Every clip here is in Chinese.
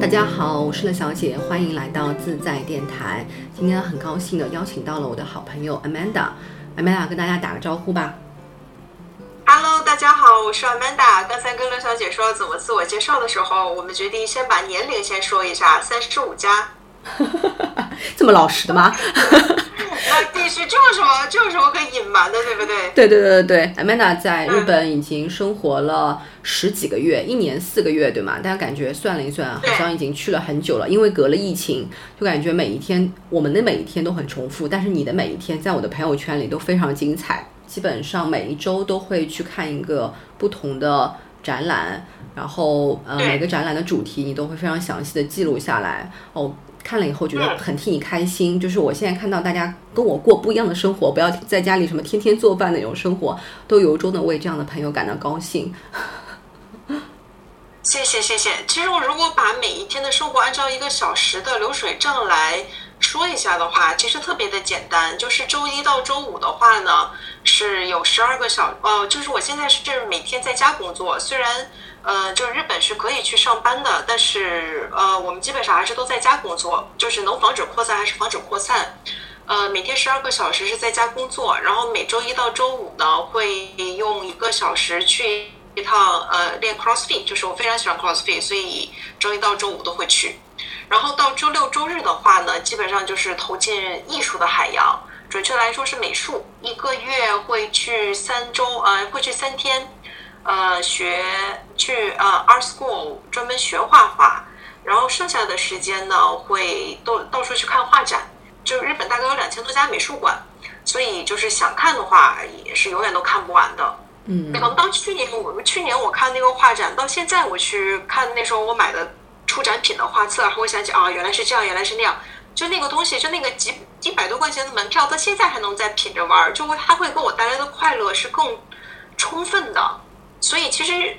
大家好，我是乐小姐，欢迎来到自在电台。今天很高兴的邀请到了我的好朋友 Amanda，Amanda 跟大家打个招呼吧。Hello，大家好，我是 Amanda。刚才跟乐小姐说怎么自我介绍的时候，我们决定先把年龄先说一下，三十五加。这么老实的吗？那必须，这有什么，这有什么可以隐瞒的，对不对？对对对对对，Amanda 在日本已经生活了十几个月，一年四个月，对吗？大家感觉算了一算，好像已经去了很久了。因为隔了疫情，就感觉每一天，我们的每一天都很重复，但是你的每一天，在我的朋友圈里都非常精彩。基本上每一周都会去看一个不同的展览，然后呃，每个展览的主题你都会非常详细的记录下来哦。看了以后觉得很替你开心，就是我现在看到大家跟我过不一样的生活，不要在家里什么天天做饭那种生活，都由衷的为这样的朋友感到高兴。谢谢谢谢。其实我如果把每一天的生活按照一个小时的流水账来说一下的话，其实特别的简单。就是周一到周五的话呢，是有十二个小呃，就是我现在是每天在家工作，虽然。呃，就是日本是可以去上班的，但是呃，我们基本上还是都在家工作，就是能防止扩散还是防止扩散。呃，每天十二个小时是在家工作，然后每周一到周五呢，会用一个小时去一趟呃练 CrossFit，就是我非常喜欢 CrossFit，所以周一到周五都会去。然后到周六周日的话呢，基本上就是投进艺术的海洋，准确来说是美术，一个月会去三周，呃，会去三天。呃，学去呃 art school 专门学画画，然后剩下的时间呢，会到到处去看画展。就日本大概有两千多家美术馆，所以就是想看的话，也是永远都看不完的。嗯，可能到去年我们去年我看那个画展，到现在我去看那时候我买的出展品的画册，还会想起啊，原来是这样，原来是那样。就那个东西，就那个几几百多块钱的门票，到现在还能再品着玩，就会它会给我带来的快乐是更充分的。所以其实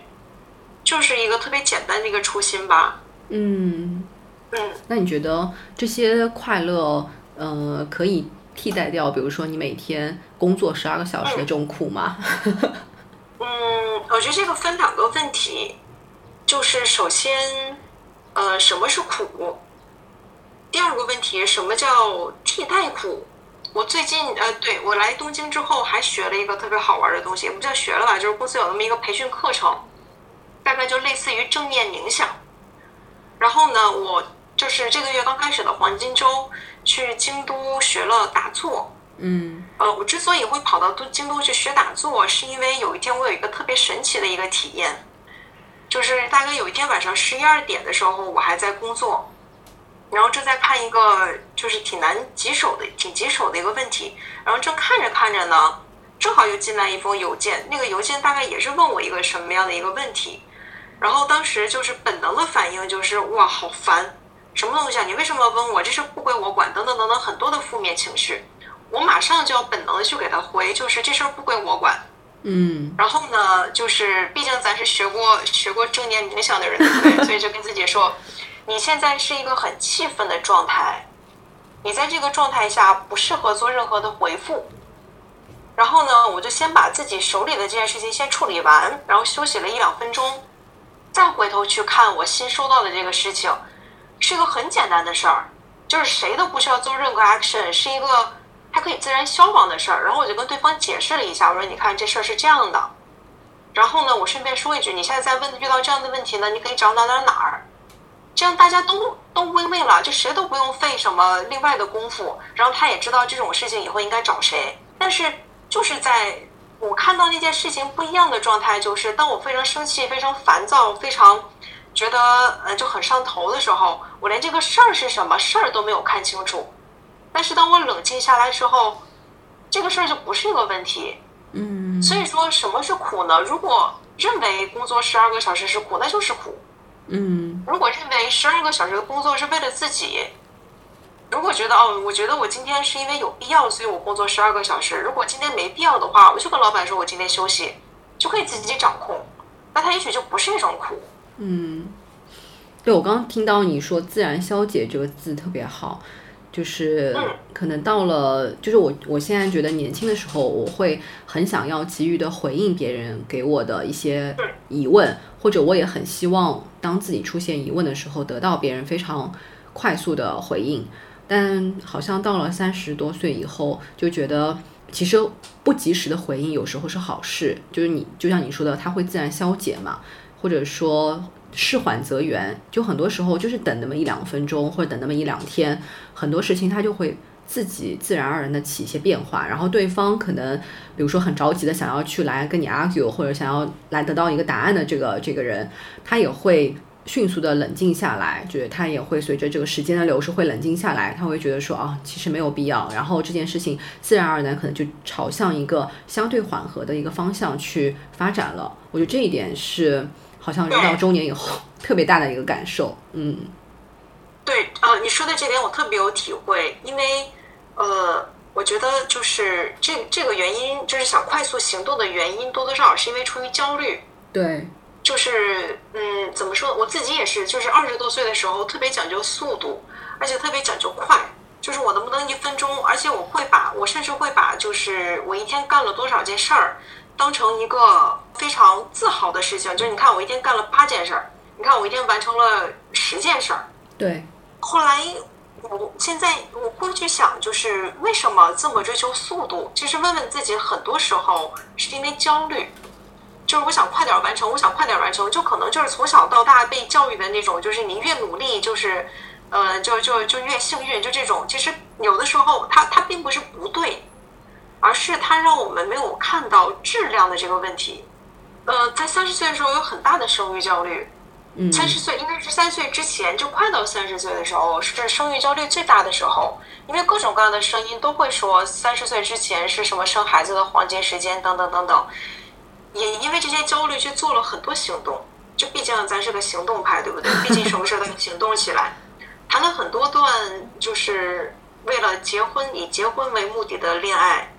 就是一个特别简单的一个初心吧。嗯嗯，那你觉得这些快乐，呃，可以替代掉，比如说你每天工作十二个小时的这种苦吗？嗯，我觉得这个分两个问题，就是首先，呃，什么是苦？第二个问题，什么叫替代苦？我最近呃，对我来东京之后还学了一个特别好玩的东西，也不叫学了吧，就是公司有那么一个培训课程，大概就类似于正念冥想。然后呢，我就是这个月刚开始的黄金周去京都学了打坐。嗯。呃，我之所以会跑到都京都去学打坐，是因为有一天我有一个特别神奇的一个体验，就是大概有一天晚上十一二点的时候，我还在工作。然后正在看一个就是挺难棘手的、挺棘手的一个问题，然后正看着看着呢，正好又进来一封邮件，那个邮件大概也是问我一个什么样的一个问题，然后当时就是本能的反应就是哇，好烦，什么东西啊？你为什么要问我？这事不归我管，等等等等很多的负面情绪，我马上就要本能的去给他回，就是这事儿不归我管。嗯。然后呢，就是毕竟咱是学过学过正念冥想的人，对对？所以就跟自己说。你现在是一个很气愤的状态，你在这个状态下不适合做任何的回复。然后呢，我就先把自己手里的这件事情先处理完，然后休息了一两分钟，再回头去看我新收到的这个事情，是一个很简单的事儿，就是谁都不需要做任何 action，是一个它可以自然消亡的事儿。然后我就跟对方解释了一下，我说：“你看这事儿是这样的。”然后呢，我顺便说一句，你现在在问遇到这样的问题呢，你可以找哪哪哪儿。这样大家都都归位了，就谁都不用费什么另外的功夫，然后他也知道这种事情以后应该找谁。但是就是在我看到那件事情不一样的状态，就是当我非常生气、非常烦躁、非常觉得呃就很上头的时候，我连这个事儿是什么事儿都没有看清楚。但是当我冷静下来之后，这个事儿就不是一个问题。嗯。所以说什么是苦呢？如果认为工作十二个小时是苦，那就是苦。嗯，如果认为十二个小时的工作是为了自己，如果觉得哦，我觉得我今天是因为有必要，所以我工作十二个小时。如果今天没必要的话，我就跟老板说，我今天休息，就可以自己掌控。那他也许就不是一种苦。嗯，对我刚刚听到你说“自然消解”这个字特别好，就是可能到了，就是我我现在觉得年轻的时候，我会很想要急于的回应别人给我的一些疑问，或者我也很希望当自己出现疑问的时候，得到别人非常快速的回应。但好像到了三十多岁以后，就觉得其实不及时的回应有时候是好事，就是你就像你说的，它会自然消解嘛，或者说。事缓则圆，就很多时候就是等那么一两分钟，或者等那么一两天，很多事情它就会自己自然而然的起一些变化。然后对方可能，比如说很着急的想要去来跟你 argue，或者想要来得到一个答案的这个这个人，他也会迅速的冷静下来，就是他也会随着这个时间的流逝会冷静下来，他会觉得说啊，其实没有必要。然后这件事情自然而然可能就朝向一个相对缓和的一个方向去发展了。我觉得这一点是。好像人到中年以后特别大的一个感受，嗯，对，呃，你说的这点我特别有体会，因为，呃，我觉得就是这这个原因，就是想快速行动的原因，多多少少是因为出于焦虑，对，就是嗯，怎么说？我自己也是，就是二十多岁的时候特别讲究速度，而且特别讲究快，就是我能不能一分钟，而且我会把，我甚至会把，就是我一天干了多少件事儿。当成一个非常自豪的事情，就是你看我一天干了八件事儿，你看我一天完成了十件事儿。对。后来，我现在我会去想，就是为什么这么追求速度？其实问问自己，很多时候是因为焦虑，就是我想快点完成，我想快点完成，就可能就是从小到大被教育的那种，就是你越努力，就是呃，就就就越幸运，就这种。其实有的时候，它它并不是不对。而是它让我们没有看到质量的这个问题。呃，在三十岁的时候有很大的生育焦虑。三十岁应该是三岁之前，就快到三十岁的时候是生育焦虑最大的时候，因为各种各样的声音都会说三十岁之前是什么生孩子的黄金时间等等等等。也因为这些焦虑去做了很多行动，就毕竟咱是个行动派，对不对？毕竟什么事都要行动起来。谈了很多段，就是为了结婚以结婚为目的的恋爱。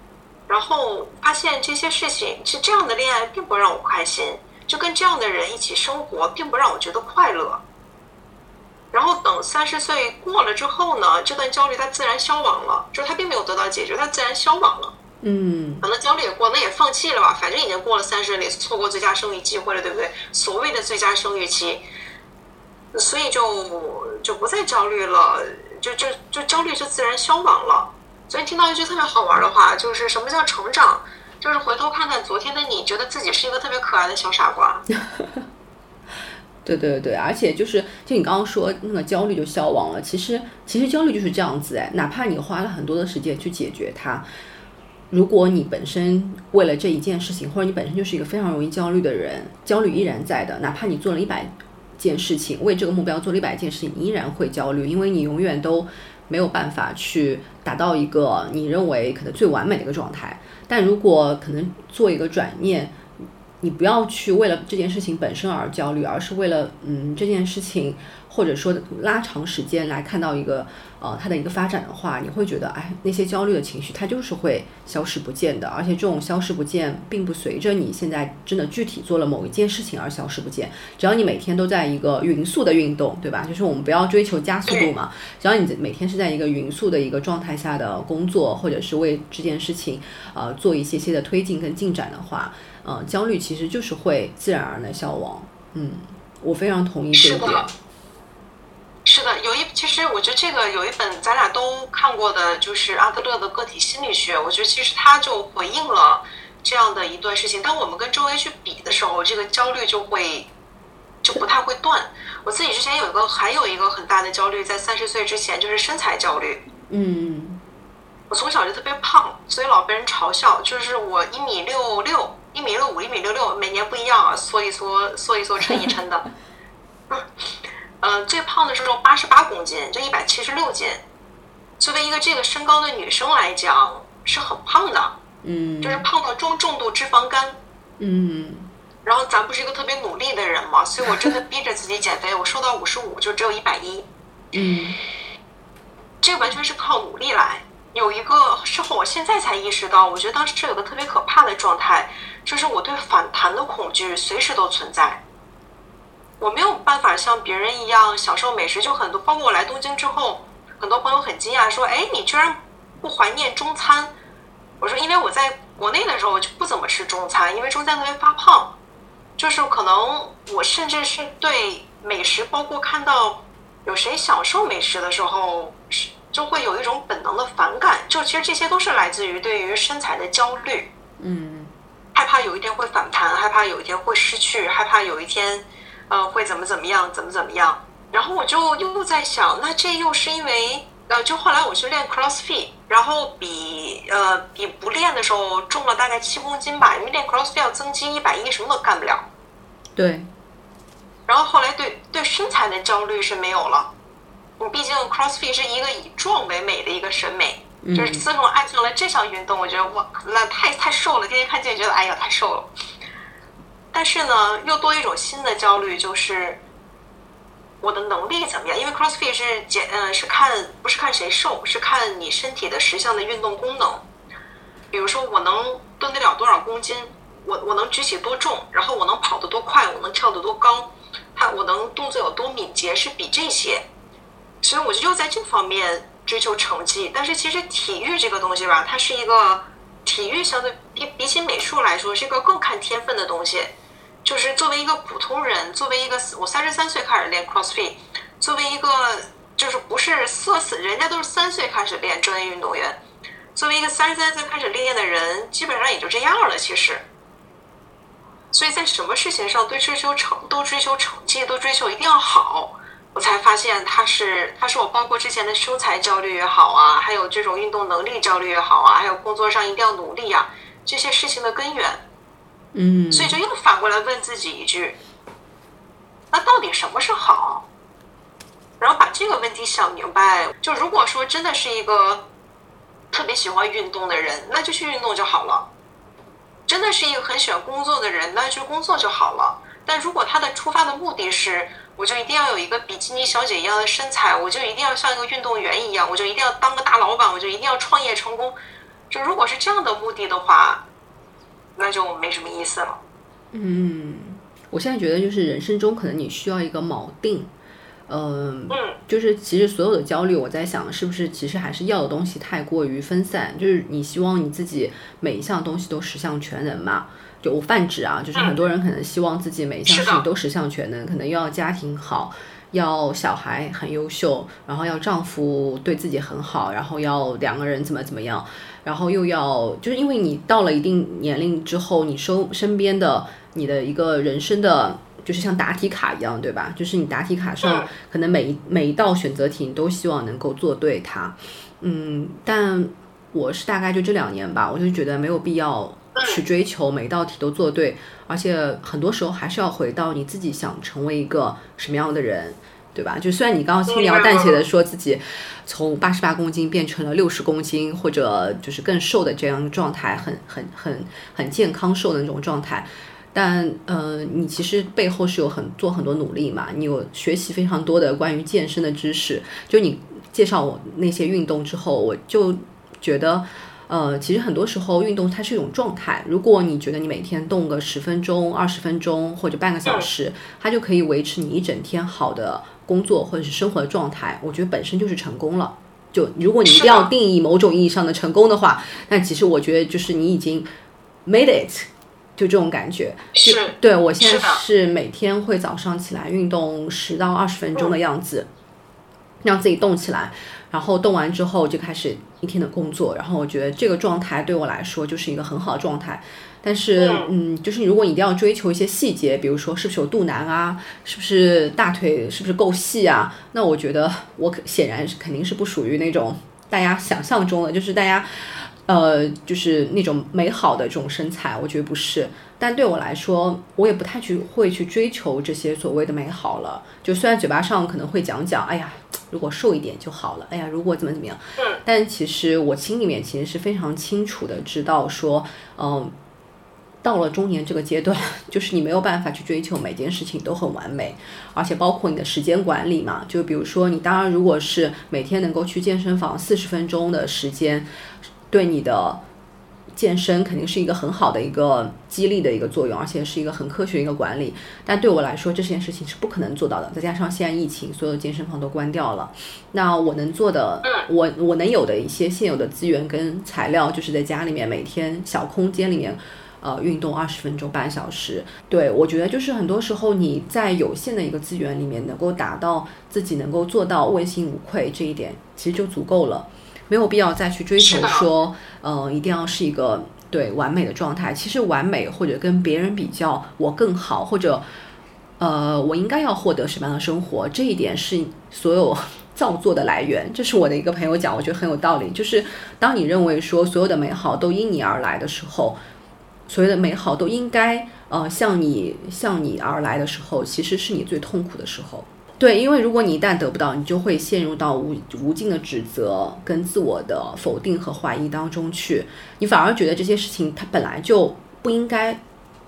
然后发现这些事情是这样的恋爱并不让我开心，就跟这样的人一起生活并不让我觉得快乐。然后等三十岁过了之后呢，这段焦虑它自然消亡了，就是它并没有得到解决，它自然消亡了。嗯，可能焦虑也过，那也放弃了吧，反正已经过了三十，也错过最佳生育机会了，对不对？所谓的最佳生育期，所以就就不再焦虑了，就就就焦虑就自然消亡了。所以听到一句特别好玩的话，就是什么叫成长？就是回头看看昨天的你，觉得自己是一个特别可爱的小傻瓜。对对对，而且就是就你刚刚说那个焦虑就消亡了。其实其实焦虑就是这样子哎，哪怕你花了很多的时间去解决它，如果你本身为了这一件事情，或者你本身就是一个非常容易焦虑的人，焦虑依然在的。哪怕你做了一百件事情，为这个目标做了一百件事情，你依然会焦虑，因为你永远都。没有办法去达到一个你认为可能最完美的一个状态，但如果可能做一个转念，你不要去为了这件事情本身而焦虑，而是为了嗯这件事情。或者说拉长时间来看到一个呃它的一个发展的话，你会觉得哎那些焦虑的情绪它就是会消失不见的，而且这种消失不见并不随着你现在真的具体做了某一件事情而消失不见。只要你每天都在一个匀速的运动，对吧？就是我们不要追求加速度嘛。只要你每天是在一个匀速的一个状态下的工作，或者是为这件事情呃做一些些的推进跟进展的话，呃焦虑其实就是会自然而然的消亡。嗯，我非常同意这个点。是的，有一其实我觉得这个有一本咱俩都看过的，就是阿德勒的个体心理学。我觉得其实他就回应了这样的一段事情。当我们跟周围去比的时候，这个焦虑就会就不太会断。我自己之前有一个还有一个很大的焦虑，在三十岁之前就是身材焦虑。嗯，我从小就特别胖，所以老被人嘲笑。就是我一米六六、一米六五、一米六六，每年不一样啊，缩一缩、缩一缩、抻一抻的。嗯，最胖的时候八十八公斤，就一百七十六斤。作为一个这个身高的女生来讲，是很胖的。嗯，就是胖到中重度脂肪肝。嗯。然后咱不是一个特别努力的人嘛，所以我真的逼着自己减肥。我瘦到五十五，就只有一百一。嗯。这完全是靠努力来。有一个事后，我现在才意识到，我觉得当时有个特别可怕的状态，就是我对反弹的恐惧随时都存在。我没有办法像别人一样享受美食，就很多。包括我来东京之后，很多朋友很惊讶，说：“哎，你居然不怀念中餐？”我说：“因为我在国内的时候就不怎么吃中餐，因为中餐特别发胖。就是可能我甚至是对美食，包括看到有谁享受美食的时候，就会有一种本能的反感。就其实这些都是来自于对于身材的焦虑，嗯，害怕有一天会反弹，害怕有一天会失去，害怕有一天，呃，会怎么怎么样，怎么怎么样。然后我就又在想，那这又是因为，呃，就后来我去练 CrossFit，然后比呃比不练的时候重了大概七公斤吧，因为练 CrossFit 要增肌一百一，什么都干不了。对。然后后来对对身材的焦虑是没有了，你毕竟 CrossFit 是一个以壮为美的一个审美，就是自从爱上了这项运动，我觉得哇，那太太瘦了，天天看见觉得哎呀太瘦了。但是呢，又多一种新的焦虑，就是。我的能力怎么样？因为 CrossFit 是减，嗯，是看不是看谁瘦，是看你身体的十项的运动功能。比如说，我能蹲得了多少公斤，我我能举起多重，然后我能跑得多快，我能跳得多高，它我能动作有多敏捷，是比这些。所以我就又在这方面追求成绩。但是其实体育这个东西吧，它是一个体育相对比比起美术来说，是一个更看天分的东西。就是作为一个普通人，作为一个我三十三岁开始练 CrossFit，作为一个就是不是四四，人家都是三岁开始练专业运动员，作为一个三十三岁开始练的人，基本上也就这样了。其实，所以在什么事情上都追求成，都追求成绩，都追求一定要好，我才发现他是，他是我包括之前的身材焦虑也好啊，还有这种运动能力焦虑也好啊，还有工作上一定要努力啊，这些事情的根源。嗯，所以就又反过来问自己一句：那到底什么是好？然后把这个问题想明白。就如果说真的是一个特别喜欢运动的人，那就去运动就好了；真的是一个很喜欢工作的人，那就工作就好了。但如果他的出发的目的是，我就一定要有一个比基尼小姐一样的身材，我就一定要像一个运动员一样，我就一定要当个大老板，我就一定要创业成功。就如果是这样的目的的话。那就没什么意思了。嗯，我现在觉得就是人生中可能你需要一个锚定，嗯，就是其实所有的焦虑，我在想是不是其实还是要的东西太过于分散，就是你希望你自己每一项东西都十项全能嘛？就我泛指啊，就是很多人可能希望自己每一项事情都十项全能，可能又要家庭好。要小孩很优秀，然后要丈夫对自己很好，然后要两个人怎么怎么样，然后又要就是因为你到了一定年龄之后，你收身边的你的一个人生的，就是像答题卡一样，对吧？就是你答题卡上可能每一每一道选择题你都希望能够做对它，嗯，但我是大概就这两年吧，我就觉得没有必要去追求每道题都做对。而且很多时候还是要回到你自己想成为一个什么样的人，对吧？就虽然你刚刚轻描淡写的说自己从八十八公斤变成了六十公斤，或者就是更瘦的这样状态，很很很很健康瘦的那种状态，但呃，你其实背后是有很做很多努力嘛。你有学习非常多的关于健身的知识。就你介绍我那些运动之后，我就觉得。呃，其实很多时候运动它是一种状态。如果你觉得你每天动个十分钟、二十分钟或者半个小时，它就可以维持你一整天好的工作或者是生活的状态，我觉得本身就是成功了。就如果你一定要定义某种意义上的成功的话，那其实我觉得就是你已经 made it，就这种感觉。是，对我现在是每天会早上起来运动十到二十分钟的样子，让自己动起来。然后动完之后就开始一天的工作，然后我觉得这个状态对我来说就是一个很好的状态。但是，嗯，就是如果你一定要追求一些细节，比如说是不是有肚腩啊，是不是大腿是不是够细啊，那我觉得我显然是肯定是不属于那种大家想象中的，就是大家。呃，就是那种美好的这种身材，我觉得不是。但对我来说，我也不太去会去追求这些所谓的美好了。就虽然嘴巴上可能会讲讲，哎呀，如果瘦一点就好了，哎呀，如果怎么怎么样。但其实我心里面其实是非常清楚的，知道说，嗯，到了中年这个阶段，就是你没有办法去追求每件事情都很完美，而且包括你的时间管理嘛。就比如说，你当然如果是每天能够去健身房四十分钟的时间。对你的健身肯定是一个很好的一个激励的一个作用，而且是一个很科学的一个管理。但对我来说，这件事情是不可能做到的。再加上现在疫情，所有健身房都关掉了。那我能做的，我我能有的一些现有的资源跟材料，就是在家里面每天小空间里面，呃，运动二十分钟、半小时。对我觉得，就是很多时候你在有限的一个资源里面，能够达到自己能够做到问心无愧这一点，其实就足够了。没有必要再去追求说，呃，一定要是一个对完美的状态。其实完美或者跟别人比较，我更好，或者，呃，我应该要获得什么样的生活，这一点是所有 造作的来源。这是我的一个朋友讲，我觉得很有道理。就是当你认为说所有的美好都因你而来的时候，所有的美好都应该呃向你向你而来的时候，其实是你最痛苦的时候。对，因为如果你一旦得不到，你就会陷入到无无尽的指责跟自我的否定和怀疑当中去。你反而觉得这些事情它本来就不应该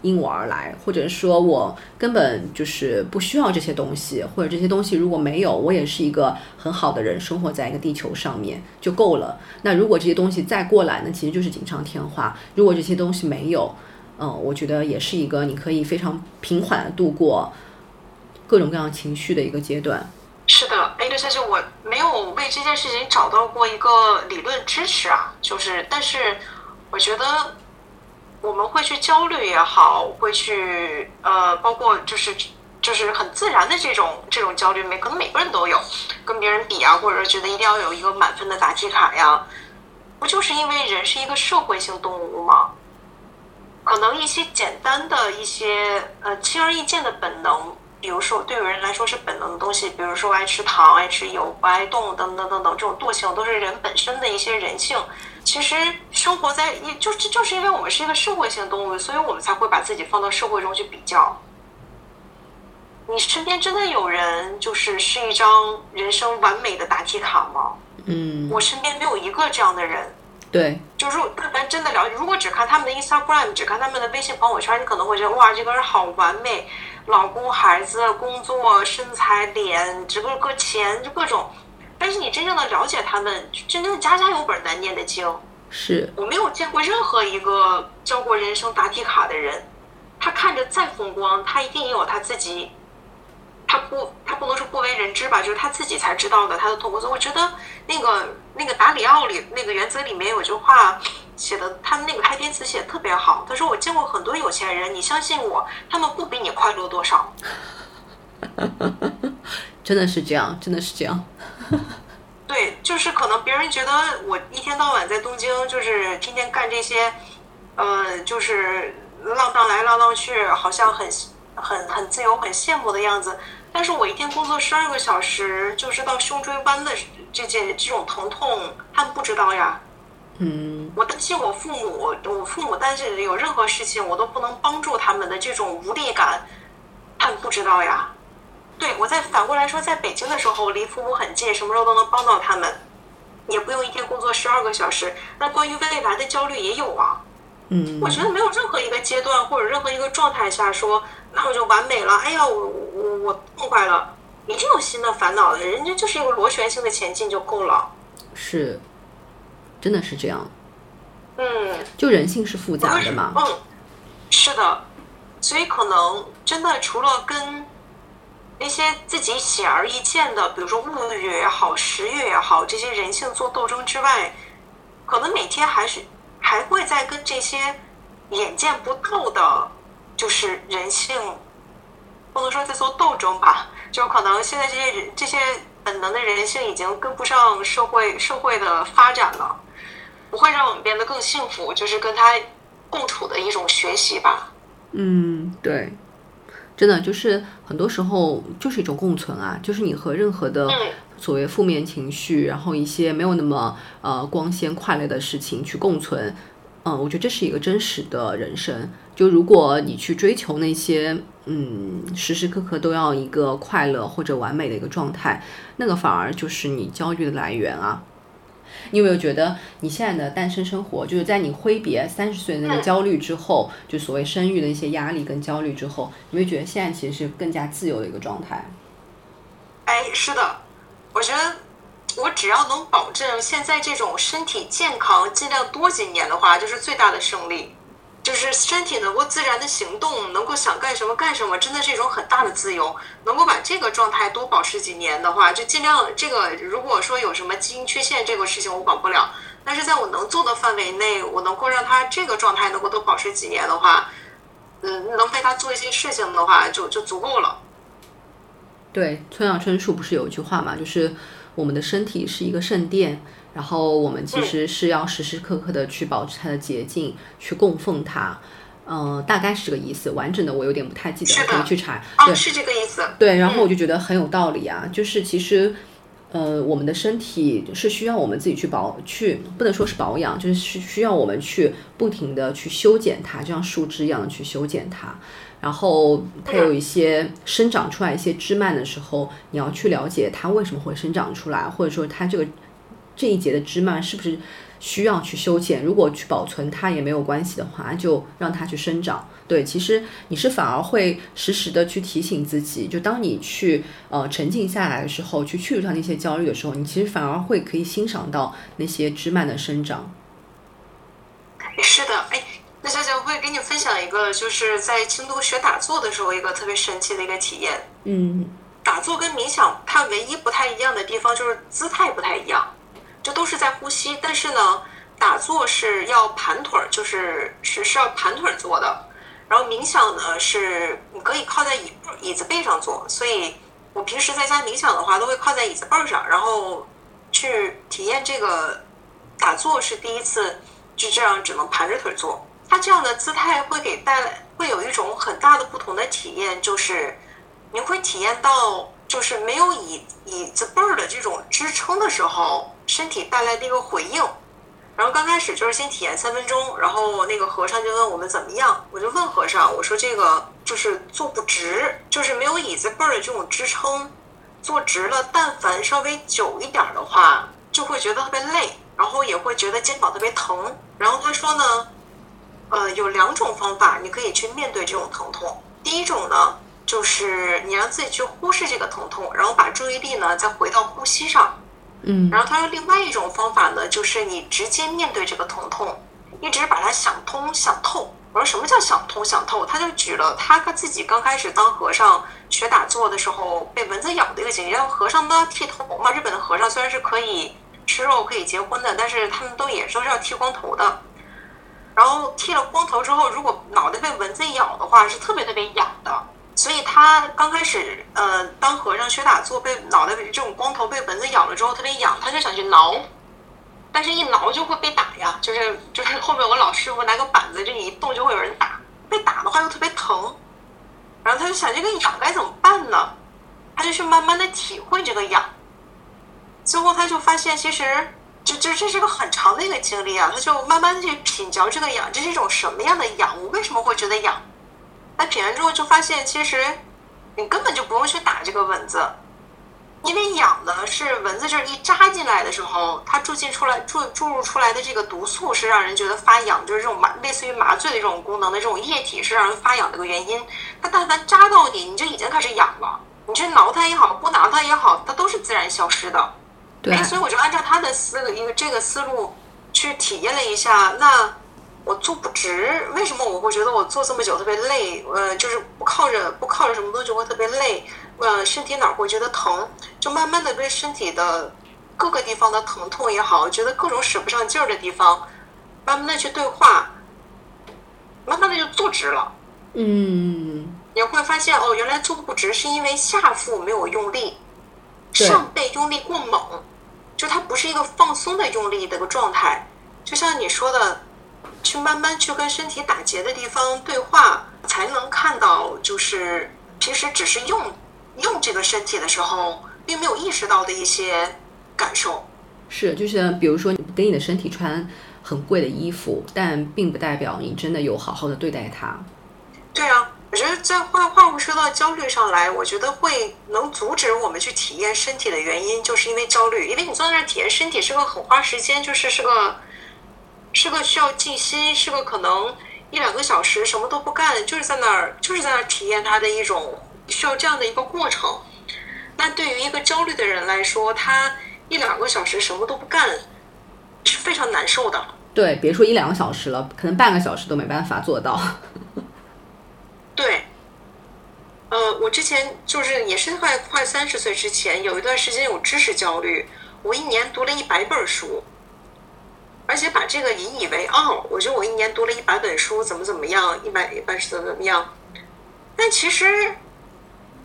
因我而来，或者说我根本就是不需要这些东西，或者这些东西如果没有，我也是一个很好的人，生活在一个地球上面就够了。那如果这些东西再过来，那其实就是锦上添花。如果这些东西没有，嗯，我觉得也是一个你可以非常平缓的度过。各种各样情绪的一个阶段，是的，哎，对，先生，我没有为这件事情找到过一个理论支持啊，就是，但是我觉得我们会去焦虑也好，会去呃，包括就是就是很自然的这种这种焦虑，每可能每个人都有，跟别人比啊，或者觉得一定要有一个满分的答题卡呀，不就是因为人是一个社会性动物吗？可能一些简单的一些呃轻而易见的本能。比如说，对于人来说是本能的东西，比如说爱吃糖、爱吃油、不爱动等等等等，这种惰性都是人本身的一些人性。其实生活在一，就这就是因为我们是一个社会性动物，所以我们才会把自己放到社会中去比较。你身边真的有人就是是一张人生完美的答题卡吗？嗯，我身边没有一个这样的人。对，就是但凡真的了解，如果只看他们的 Instagram，只看他们的微信朋友圈，你可能会觉得哇，这个人好完美，老公、孩子、工作、身材、脸，这个个钱就各种。但是你真正的了解他们，真正的家家有本难念的经。是我没有见过任何一个交过人生答题卡的人，他看着再风光，他一定也有他自己。他不，他不能说不为人知吧，就是他自己才知道的他的痛苦。所以我觉得那个那个达里奥里那个原则里面有句话写的，他们那个开篇词写的特别好。他说：“我见过很多有钱人，你相信我，他们不比你快乐多少。”真的是这样，真的是这样。对，就是可能别人觉得我一天到晚在东京，就是天天干这些，呃，就是浪荡来浪荡去，好像很。很很自由，很羡慕的样子，但是我一天工作十二个小时，就知道胸椎弯的这件这种疼痛，他们不知道呀。嗯，我担心我父母，我父母担心有任何事情我都不能帮助他们的这种无力感，他们不知道呀。对我在反过来说，在北京的时候离父母很近，什么时候都能帮到他们，也不用一天工作十二个小时。那关于未来的焦虑也有啊。嗯，我觉得没有任何一个阶段或者任何一个状态下说。那我就完美了，哎呀，我我我痛快了，一定有新的烦恼的，人家就是一个螺旋性的前进就够了。是，真的是这样。嗯，就人性是复杂的嘛。嗯，是的，所以可能真的除了跟那些自己显而易见的，比如说物欲也好、食欲也好，这些人性做斗争之外，可能每天还是还会在跟这些眼见不到的。就是人性，不能说在做斗争吧，就可能现在这些人这些本能的人性已经跟不上社会社会的发展了，不会让我们变得更幸福，就是跟他共处的一种学习吧。嗯，对，真的就是很多时候就是一种共存啊，就是你和任何的所谓负面情绪，然后一些没有那么呃光鲜快乐的事情去共存。嗯，我觉得这是一个真实的人生。就如果你去追求那些，嗯，时时刻刻都要一个快乐或者完美的一个状态，那个反而就是你焦虑的来源啊。你有没有觉得你现在的单身生活，就是在你挥别三十岁的那个焦虑之后，就所谓生育的一些压力跟焦虑之后，你会觉得现在其实是更加自由的一个状态？哎，是的，我觉得我只要能保证现在这种身体健康，尽量多几年的话，就是最大的胜利。就是身体能够自然的行动，能够想干什么干什么，真的是一种很大的自由。能够把这个状态多保持几年的话，就尽量这个。如果说有什么基因缺陷，这个事情我管不了。但是在我能做的范围内，我能够让他这个状态能够多保持几年的话，嗯，能为他做一些事情的话，就就足够了。对，村上春树不是有一句话嘛，就是我们的身体是一个圣殿。然后我们其实是要时时刻刻的去保持它的洁净，去供奉它，嗯，大概是这个意思。完整的我有点不太记得，可以去查。对，是这个意思。对，然后我就觉得很有道理啊，就是其实，呃，我们的身体是需要我们自己去保，去不能说是保养，就是需需要我们去不停的去修剪它，就像树枝一样的去修剪它。然后它有一些生长出来一些枝蔓的时候，你要去了解它为什么会生长出来，或者说它这个。这一节的枝蔓是不是需要去修剪？如果去保存它也没有关系的话，就让它去生长。对，其实你是反而会时时的去提醒自己，就当你去呃沉静下来的时候，去去除掉那些焦虑的时候，你其实反而会可以欣赏到那些枝蔓的生长。是的，哎，那小姐我会给你分享一个，就是在京都学打坐的时候一个特别神奇的一个体验。嗯，打坐跟冥想它唯一不太一样的地方就是姿态不太一样。这都是在呼吸，但是呢，打坐是要盘腿儿，就是是是要盘腿儿坐的。然后冥想呢，是你可以靠在椅椅子背上做。所以我平时在家冥想的话，都会靠在椅子背上，然后去体验这个打坐是第一次就这样只能盘着腿做。它这样的姿态会给带来会有一种很大的不同的体验，就是你会体验到，就是没有椅椅子背儿的这种支撑的时候。身体带来的一个回应，然后刚开始就是先体验三分钟，然后那个和尚就问我们怎么样，我就问和尚，我说这个就是坐不直，就是没有椅子背儿的这种支撑，坐直了，但凡稍微久一点的话，就会觉得特别累，然后也会觉得肩膀特别疼。然后他说呢，呃，有两种方法你可以去面对这种疼痛，第一种呢，就是你让自己去忽视这个疼痛，然后把注意力呢再回到呼吸上。嗯，然后他说另外一种方法呢，就是你直接面对这个疼痛，一直把它想通想透。我说什么叫想通想透？他就举了他他自己刚开始当和尚学打坐的时候被蚊子咬的一个经历。然后和尚都要剃头嘛，日本的和尚虽然是可以吃肉可以结婚的，但是他们都也都是要剃光头的。然后剃了光头之后，如果脑袋被蚊子咬的话，是特别特别痒的。所以他刚开始，呃，当和尚学打坐，被脑袋这种光头被蚊子咬了之后特别痒，他就想去挠，但是一挠就会被打呀，就是就是后面我老师傅拿个板子，这一动就会有人打，被打的话又特别疼，然后他就想这个痒该怎么办呢？他就去慢慢的体会这个痒，最后他就发现其实这这这是个很长的一个经历啊，他就慢慢去品嚼这个痒，这是一种什么样的痒？我为什么会觉得痒？那品完之后就发现，其实你根本就不用去打这个蚊子，因为痒的是蚊子这一扎进来的时候，它注进出来注注入出来的这个毒素是让人觉得发痒，就是这种麻类似于麻醉的这种功能的这种液体是让人发痒的一个原因。它但凡扎到你，你就已经开始痒了，你去挠它也好，不挠它也好，它都是自然消失的。对，所以我就按照他的思路，一个这个思路去体验了一下，那。我坐不直，为什么我会觉得我坐这么久特别累？呃，就是不靠着不靠着什么东西会特别累，呃，身体哪会觉得疼？就慢慢的跟身体的各个地方的疼痛也好，觉得各种使不上劲儿的地方，慢慢的去对话，慢慢的就坐直了。嗯，你会发现哦，原来坐不直是因为下腹没有用力，上背用力过猛，就它不是一个放松的用力的一个状态，就像你说的。去慢慢去跟身体打结的地方对话，才能看到，就是平时只是用用这个身体的时候，并没有意识到的一些感受。是，就是比如说，你给你的身体穿很贵的衣服，但并不代表你真的有好好的对待它。对啊，我觉得在话话会说到焦虑上来，我觉得会能阻止我们去体验身体的原因，就是因为焦虑。因为你坐在那儿体验身体是个很花时间，就是是个。是个需要静心，是个可能一两个小时什么都不干，就是在那儿，就是在那儿体验它的一种需要这样的一个过程。那对于一个焦虑的人来说，他一两个小时什么都不干，是非常难受的。对，别说一两个小时了，可能半个小时都没办法做到。对，呃，我之前就是也是快快三十岁之前，有一段时间有知识焦虑，我一年读了一百本书，而且把这个引以为傲。我觉得我一年读了一百本书，怎么怎么样，一百一百怎么怎么样。但其实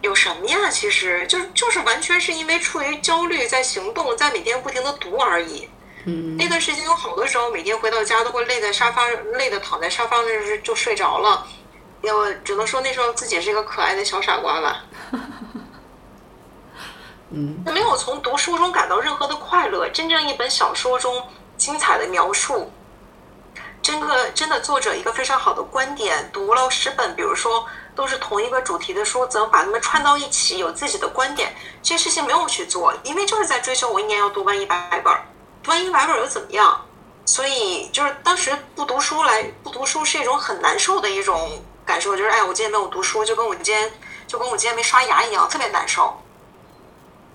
有什么呀？其实就就是完全是因为处于焦虑，在行动，在每天不停的读而已。嗯，那段时间有好多时候，每天回到家都会累在沙发，累的躺在沙发上就睡着了。我只能说那时候自己是一个可爱的小傻瓜吧。嗯，没有从读书中感到任何的快乐。真正一本小说中精彩的描述，真的真的作者一个非常好的观点。读了十本，比如说都是同一个主题的书，怎么把它们串到一起，有自己的观点？这些事情没有去做，因为就是在追求我一年要读完一百本，读完一百本又怎么样？所以就是当时不读书来不读书是一种很难受的一种感受，就是哎，我今天没有读书，就跟我今天就跟我今天没刷牙一样，特别难受。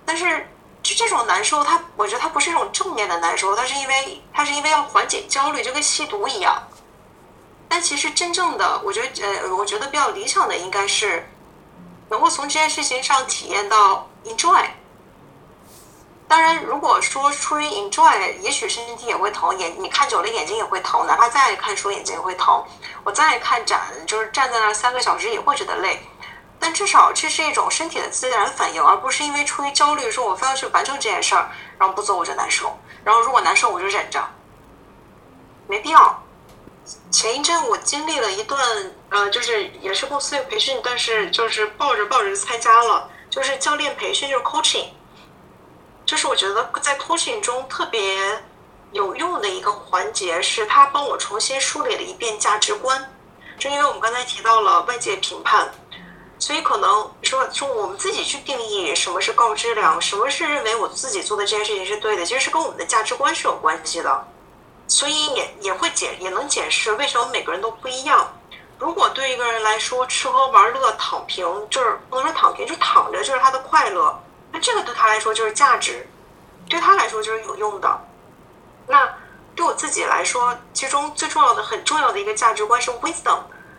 但是就这种难受，它我觉得它不是一种正面的难受，它是因为它是因为要缓解焦虑，就跟吸毒一样。但其实真正的，我觉得呃，我觉得比较理想的应该是能够从这件事情上体验到 enjoy。当然，如果说出于 enjoy，也许身体也会疼，眼你看久了眼睛也会疼，哪怕再看书眼睛也会疼。我再看展，就是站在那儿三个小时也会觉得累。但至少这是一种身体的自然反应，而不是因为出于焦虑，说我非要去完成这件事儿，然后不做我就难受，然后如果难受我就忍着，没必要。前一阵我经历了一段，呃，就是也是公司有培训，但是就是抱着抱着参加了，就是教练培训，就是 coaching，就是我觉得在 coaching 中特别有用的一个环节，是他帮我重新梳理了一遍价值观，就因为我们刚才提到了外界评判。所以可能说说我们自己去定义什么是高质量，什么是认为我自己做的这件事情是对的，其实是跟我们的价值观是有关系的。所以也也会解也能解释为什么每个人都不一样。如果对一个人来说，吃喝玩乐躺平就是不能说躺平，就躺着就是他的快乐，那这个对他来说就是价值，对他来说就是有用的。那对我自己来说，其中最重要的、很重要的一个价值观是 wisdom。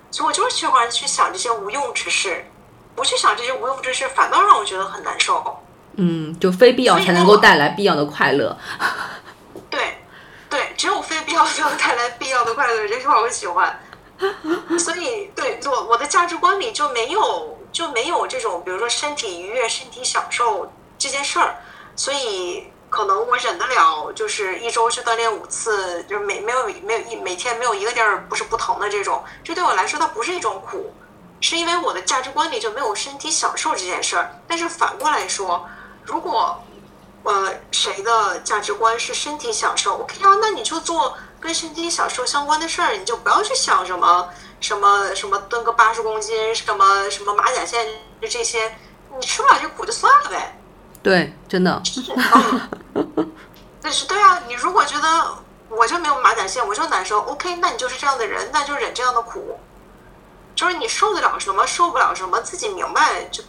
所以我就是喜欢去想这些无用之事，不去想这些无用之事，反倒让我觉得很难受。嗯，就非必要才能够带来必要的快乐。对，对，只有非必要才能带来必要的快乐，这句话我喜欢。所以，对我我的价值观里就没有就没有这种，比如说身体愉悦、身体享受这件事儿，所以。可能我忍得了，就是一周去锻炼五次，就是每没有没有一每天没有一个地儿不是不疼的这种，这对我来说它不是一种苦，是因为我的价值观里就没有身体享受这件事儿。但是反过来说，如果呃谁的价值观是身体享受，OK 啊，那你就做跟身体享受相关的事儿，你就不要去想什么什么什么蹲个八十公斤，什么什么马甲线就这些，你吃不了这苦就算了呗。对，真的。但是对啊，你如果觉得我就没有马甲线，我就难受，OK，那你就是这样的人，那就忍这样的苦。就是你受得了什么，受不了什么，自己明白就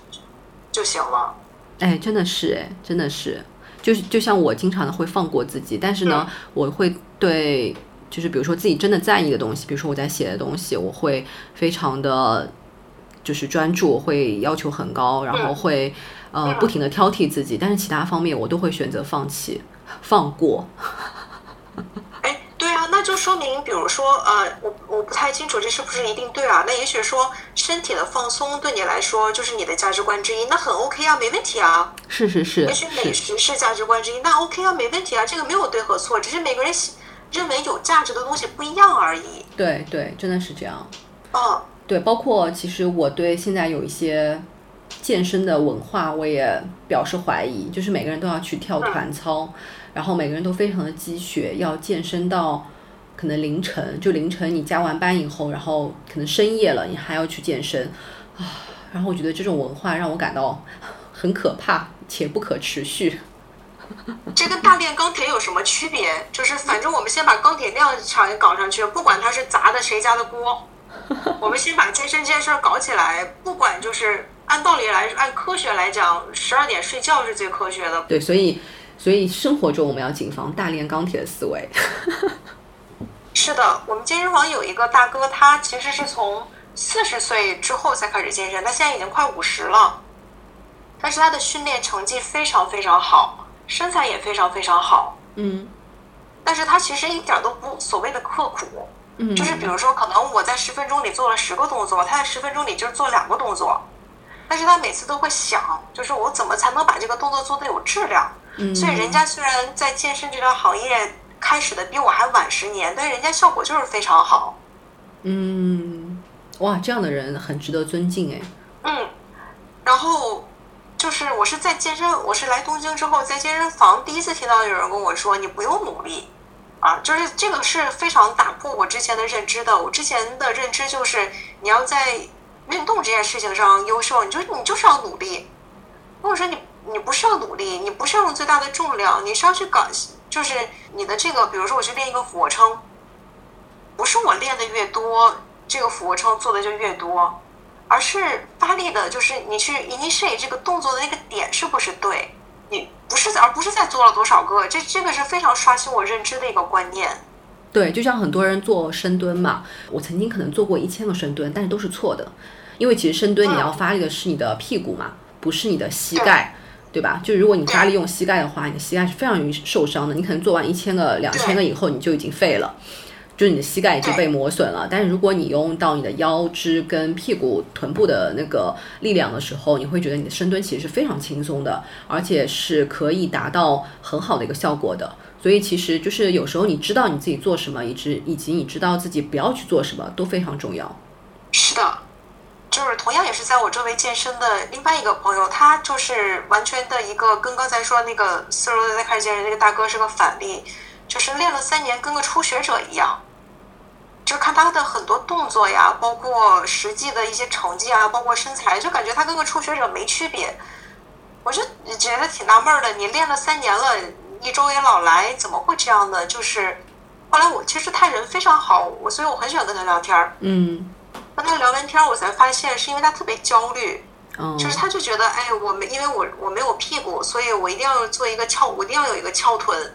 就行了。哎，真的是哎，真的是，就是就像我经常的会放过自己，但是呢，我会对，就是比如说自己真的在意的东西，比如说我在写的东西，我会非常的，就是专注，会要求很高，然后会。呃，不停的挑剔自己，但是其他方面我都会选择放弃、放过。那就说明，比如说，呃，我我不太清楚这是不是一定对啊？那也许说身体的放松对你来说就是你的价值观之一，那很 OK 啊，没问题啊。是是是。也许美食是价值观之一，那 OK 啊，没问题啊，这个没有对和错，只是每个人认为有价值的东西不一样而已。对对，真的是这样。哦，对，包括其实我对现在有一些。健身的文化我也表示怀疑，就是每个人都要去跳团操，然后每个人都非常的积雪，要健身到可能凌晨，就凌晨你加完班以后，然后可能深夜了，你还要去健身啊。然后我觉得这种文化让我感到很可怕且不可持续。这跟大炼钢铁有什么区别？就是反正我们先把钢铁量产业搞上去，不管它是砸的谁家的锅，我们先把健身这件事儿搞起来，不管就是。按道理来，按科学来讲，十二点睡觉是最科学的。对，所以所以生活中我们要谨防大炼钢铁的思维。是的，我们健身房有一个大哥，他其实是从四十岁之后才开始健身，他现在已经快五十了，但是他的训练成绩非常非常好，身材也非常非常好。嗯。但是他其实一点都不所谓的刻苦，嗯，就是比如说，可能我在十分钟里做了十个动作，他在十分钟里就做两个动作，但是他每次都会想，就是我怎么才能把这个动作做得有质量。嗯。所以人家虽然在健身这个行业开始的比我还晚十年，但是人家效果就是非常好。嗯，哇，这样的人很值得尊敬哎。嗯，然后就是我是在健身，我是来东京之后在健身房第一次听到有人跟我说你不用努力啊，就是这个是非常打破我之前的认知的。我之前的认知就是你要在运动这件事情上优秀，你就你就是要努力。或者说你你不是要努力，你不是要用最大的重量，你是要去感，就是你的这个，比如说我去练一个俯卧撑，不是我练的越多，这个俯卧撑做的就越多。而是发力的，就是你去 initiate 这个动作的那个点是不是对？你不是在，而不是在做了多少个，这这个是非常刷新我认知的一个观念。对，就像很多人做深蹲嘛，我曾经可能做过一千个深蹲，但是都是错的，因为其实深蹲你要发力的是你的屁股嘛，不是你的膝盖，对吧？就如果你发力用膝盖的话，你的膝盖是非常容易受伤的，你可能做完一千个、两千个以后，你就已经废了。就是你的膝盖已经被磨损了，但是如果你用到你的腰肢跟屁股、臀部的那个力量的时候，你会觉得你的深蹲其实是非常轻松的，而且是可以达到很好的一个效果的。所以其实就是有时候你知道你自己做什么，以及以及你知道自己不要去做什么，都非常重要。是的，就是同样也是在我周围健身的另外一个朋友，他就是完全的一个跟刚才说那个四十多岁开始健身那个大哥是个反例，就是练了三年跟个初学者一样。就看他的很多动作呀，包括实际的一些成绩啊，包括身材，就感觉他跟个初学者没区别。我就觉得挺纳闷的，你练了三年了，一周也老来，怎么会这样呢？就是后来我其实他人非常好，我所以我很喜欢跟他聊天儿。嗯，跟他聊完天儿，我才发现是因为他特别焦虑，哦，就是他就觉得，哎，我没因为我我没有屁股，所以我一定要做一个翘，我一定要有一个翘臀。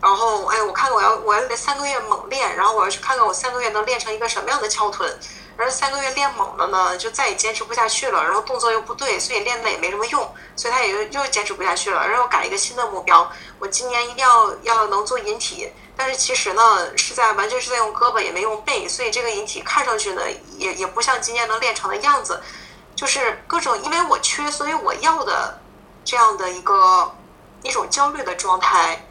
然后，哎，我看看我要我要三个月猛练，然后我要去看看我三个月能练成一个什么样的翘臀。而三个月练猛了呢，就再也坚持不下去了，然后动作又不对，所以练的也没什么用，所以他也又又坚持不下去了，然后改一个新的目标，我今年一定要要能做引体，但是其实呢是在完全是在用胳膊也没用背，所以这个引体看上去呢也也不像今年能练成的样子，就是各种因为我缺，所以我要的这样的一个一种焦虑的状态。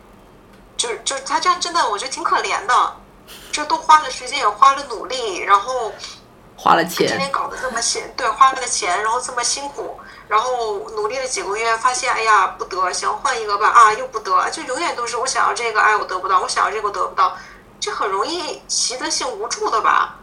就是就是他这样真的，我觉得挺可怜的，这都花了时间也花了努力，然后花了今钱，天搞得这么辛，对，花了钱，然后这么辛苦，然后努力了几个月，发现哎呀不得，想换一个吧，啊又不得，就永远都是我想要这个，哎我得不到，我想要这个我得不到，这很容易习得性无助的吧？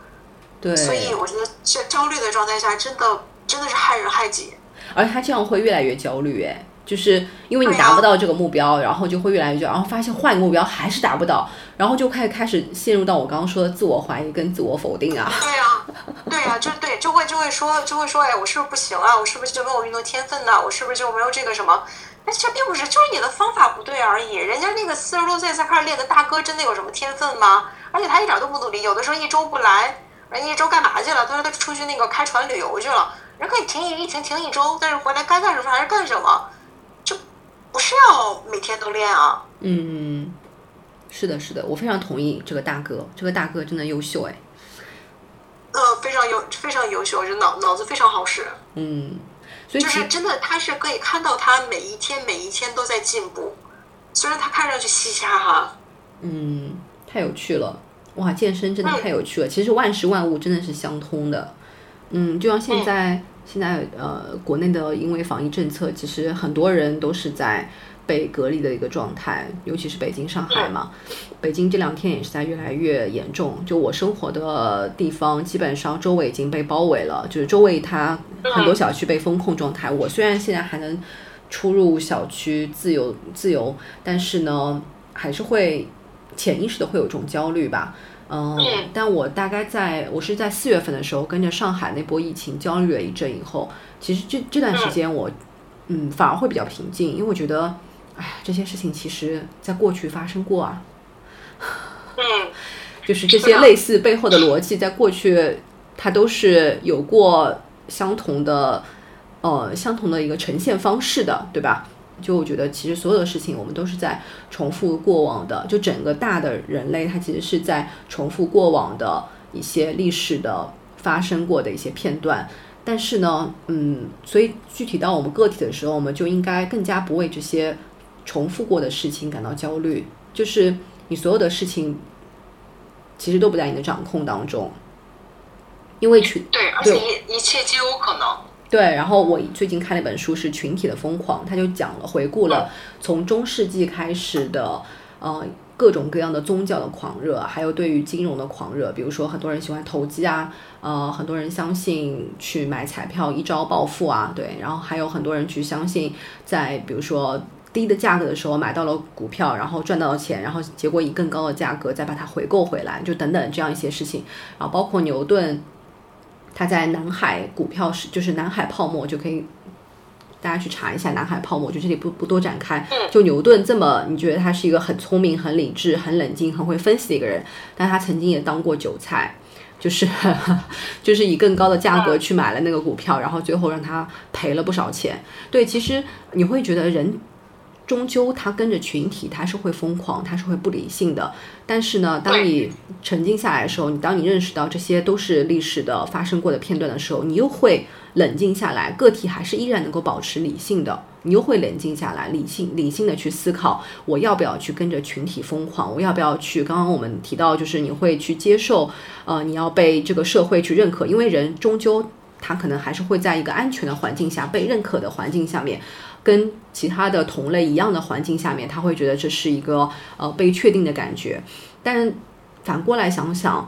对，所以我觉得这焦虑的状态下，真的真的是害人害己。而且他这样会越来越焦虑，哎，就是因为你达不到这个目标，然后就会越来越焦虑，然后发现换一个目标还是达不到，然后就开始开始陷入到我刚刚说的自我怀疑跟自我否定啊。对呀、对呀、就对，就会就会说就会说，哎，我是不是不行啊？我是不是就没有运动天分呢？我是不是就没有这个什么？哎这并不是，就是你的方法不对而已。人家那个四十多岁才开始练的大哥，真的有什么天分吗？而且他一点都不努力，有的时候一周不来，人家一周干嘛去了？他说他出去那个开船旅游去了，人可以停一停停一周，但是回来该干什么还是干什么，就不是要每天都练啊。嗯，是的，是的，我非常同意这个大哥，这个大哥真的优秀，哎，呃，非常优非常优秀，就脑脑子非常好使。嗯，所以就是真的，他是可以看到他每一天每一天都在进步，虽然他看上去嘻嘻哈哈。嗯，太有趣了，哇，健身真的太有趣了。其实万事万物真的是相通的，嗯，就像现在、现在呃，国内的因为防疫政策，其实很多人都是在被隔离的一个状态，尤其是北京、上海嘛。北京这两天也是在越来越严重，就我生活的地方，基本上周围已经被包围了，就是周围它很多小区被封控状态。我虽然现在还能出入小区自由自由，但是呢，还是会潜意识的会有这种焦虑吧。嗯，嗯但我大概在我是在四月份的时候跟着上海那波疫情焦虑了一阵以后，其实这这段时间我嗯反而会比较平静，因为我觉得哎，这些事情其实在过去发生过啊。嗯，就是这些类似背后的逻辑，在过去它都是有过相同的，呃，相同的一个呈现方式的，对吧？就我觉得，其实所有的事情我们都是在重复过往的，就整个大的人类，它其实是在重复过往的一些历史的发生过的一些片段。但是呢，嗯，所以具体到我们个体的时候，我们就应该更加不为这些重复过的事情感到焦虑。就是你所有的事情，其实都不在你的掌控当中，因为群对，而且一一切皆有可能。对，然后我最近看了一本书，是《群体的疯狂》，他就讲了回顾了从中世纪开始的，呃。各种各样的宗教的狂热，还有对于金融的狂热，比如说很多人喜欢投机啊，呃，很多人相信去买彩票一朝暴富啊，对，然后还有很多人去相信在比如说低的价格的时候买到了股票，然后赚到了钱，然后结果以更高的价格再把它回购回来，就等等这样一些事情，然后包括牛顿，他在南海股票是就是南海泡沫就可以。大家去查一下南海泡沫，就这里不不多展开。就牛顿这么，你觉得他是一个很聪明、很理智、很冷静、很会分析的一个人，但他曾经也当过韭菜，就是 就是以更高的价格去买了那个股票，然后最后让他赔了不少钱。对，其实你会觉得人。终究，他跟着群体，他是会疯狂，他是会不理性的。但是呢，当你沉静下来的时候，你当你认识到这些都是历史的发生过的片段的时候，你又会冷静下来。个体还是依然能够保持理性的，你又会冷静下来，理性理性的去思考，我要不要去跟着群体疯狂？我要不要去？刚刚我们提到，就是你会去接受，呃，你要被这个社会去认可，因为人终究他可能还是会在一个安全的环境下被认可的环境下面。跟其他的同类一样的环境下面，他会觉得这是一个呃被确定的感觉。但反过来想想，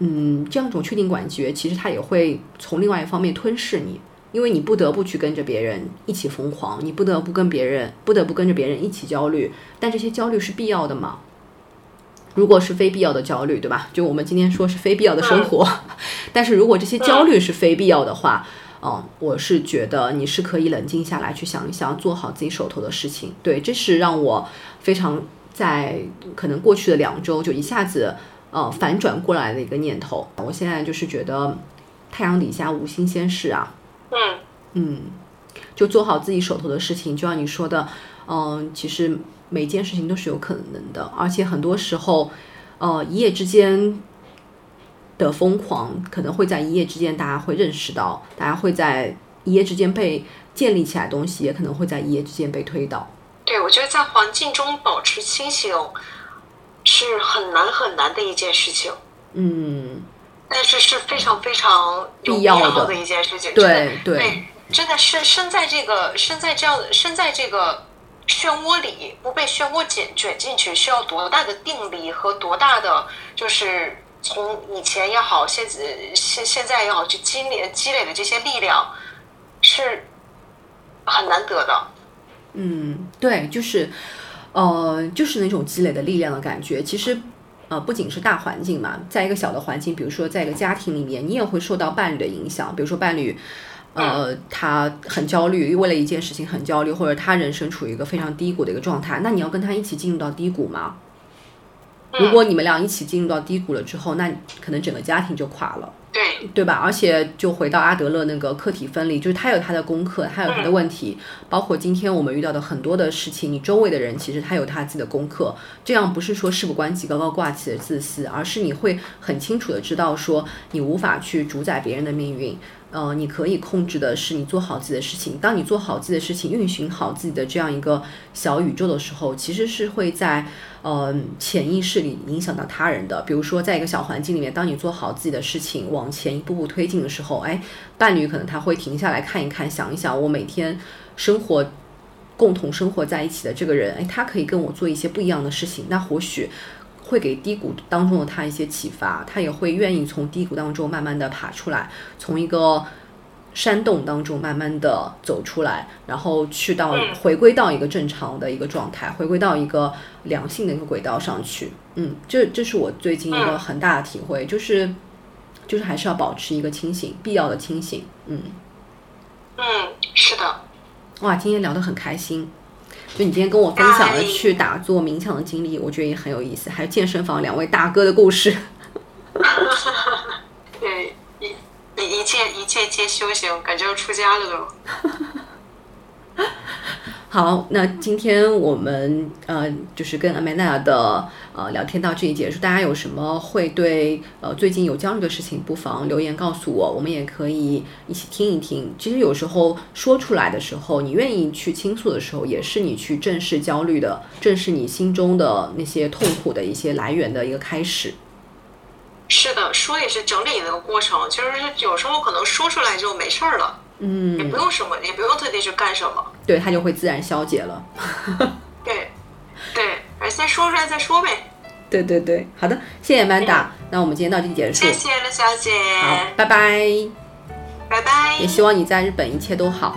嗯，这样一种确定感觉，其实他也会从另外一方面吞噬你，因为你不得不去跟着别人一起疯狂，你不得不跟别人不得不跟着别人一起焦虑。但这些焦虑是必要的吗？如果是非必要的焦虑，对吧？就我们今天说是非必要的生活。但是如果这些焦虑是非必要的话，嗯，我是觉得你是可以冷静下来去想一想，做好自己手头的事情。对，这是让我非常在可能过去的两周就一下子呃反转过来的一个念头。我现在就是觉得太阳底下无新鲜事啊。嗯嗯，就做好自己手头的事情。就像你说的，嗯，其实每件事情都是有可能的，而且很多时候，呃，一夜之间。的疯狂可能会在一夜之间，大家会认识到，大家会在一夜之间被建立起来东西，也可能会在一夜之间被推倒。对，我觉得在环境中保持清醒是很难很难的一件事情。嗯，但是是非常非常必要的一件事情。对对，真的是身在这个身在这样的身在这个漩涡里，不被漩涡卷卷进去，需要多大的定力和多大的就是。从以前也好，现在现现在也好，去积累积累的这些力量是很难得的。嗯，对，就是，呃，就是那种积累的力量的感觉。其实，呃，不仅是大环境嘛，在一个小的环境，比如说在一个家庭里面，你也会受到伴侣的影响。比如说伴侣，呃，他很焦虑，为了一件事情很焦虑，或者他人生处于一个非常低谷的一个状态，那你要跟他一起进入到低谷吗？如果你们俩一起进入到低谷了之后，那可能整个家庭就垮了，对对吧？而且就回到阿德勒那个客体分离，就是他有他的功课，他有他的问题，包括今天我们遇到的很多的事情，你周围的人其实他有他自己的功课。这样不是说事不关己高高挂起的自私，而是你会很清楚的知道说你无法去主宰别人的命运。呃，你可以控制的是你做好自己的事情。当你做好自己的事情，运行好自己的这样一个小宇宙的时候，其实是会在呃潜意识里影响到他人的。比如说，在一个小环境里面，当你做好自己的事情，往前一步步推进的时候，哎，伴侣可能他会停下来看一看，想一想，我每天生活共同生活在一起的这个人，哎，他可以跟我做一些不一样的事情，那或许。会给低谷当中的他一些启发，他也会愿意从低谷当中慢慢的爬出来，从一个山洞当中慢慢的走出来，然后去到回归到一个正常的一个状态，回归到一个良性的一个轨道上去。嗯，这这是我最近一个很大的体会，就是就是还是要保持一个清醒，必要的清醒。嗯，嗯，是的。哇，今天聊得很开心。就你今天跟我分享了去打坐冥想的经历，我觉得也很有意思，还有健身房两位大哥的故事。对，一一一切一切皆修行，感觉要出家了都。好，那今天我们呃就是跟 Amanda 的呃聊天到这里结束。大家有什么会对呃最近有焦虑的事情，不妨留言告诉我，我们也可以一起听一听。其实有时候说出来的时候，你愿意去倾诉的时候，也是你去正视焦虑的，正视你心中的那些痛苦的一些来源的一个开始。是的，说也是整理的一个过程。其实有时候可能说出来就没事儿了。嗯，也不用什么，也不用特地去干什么，对，它就会自然消解了。对，对，而先说出来再说呗。对对对，好的，谢谢曼达，那我们今天到这里结束。谢谢乐小姐。好，拜拜。拜拜。也希望你在日本一切都好。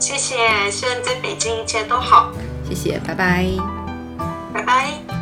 谢谢，希望在北京一切都好。谢谢，拜拜。拜拜。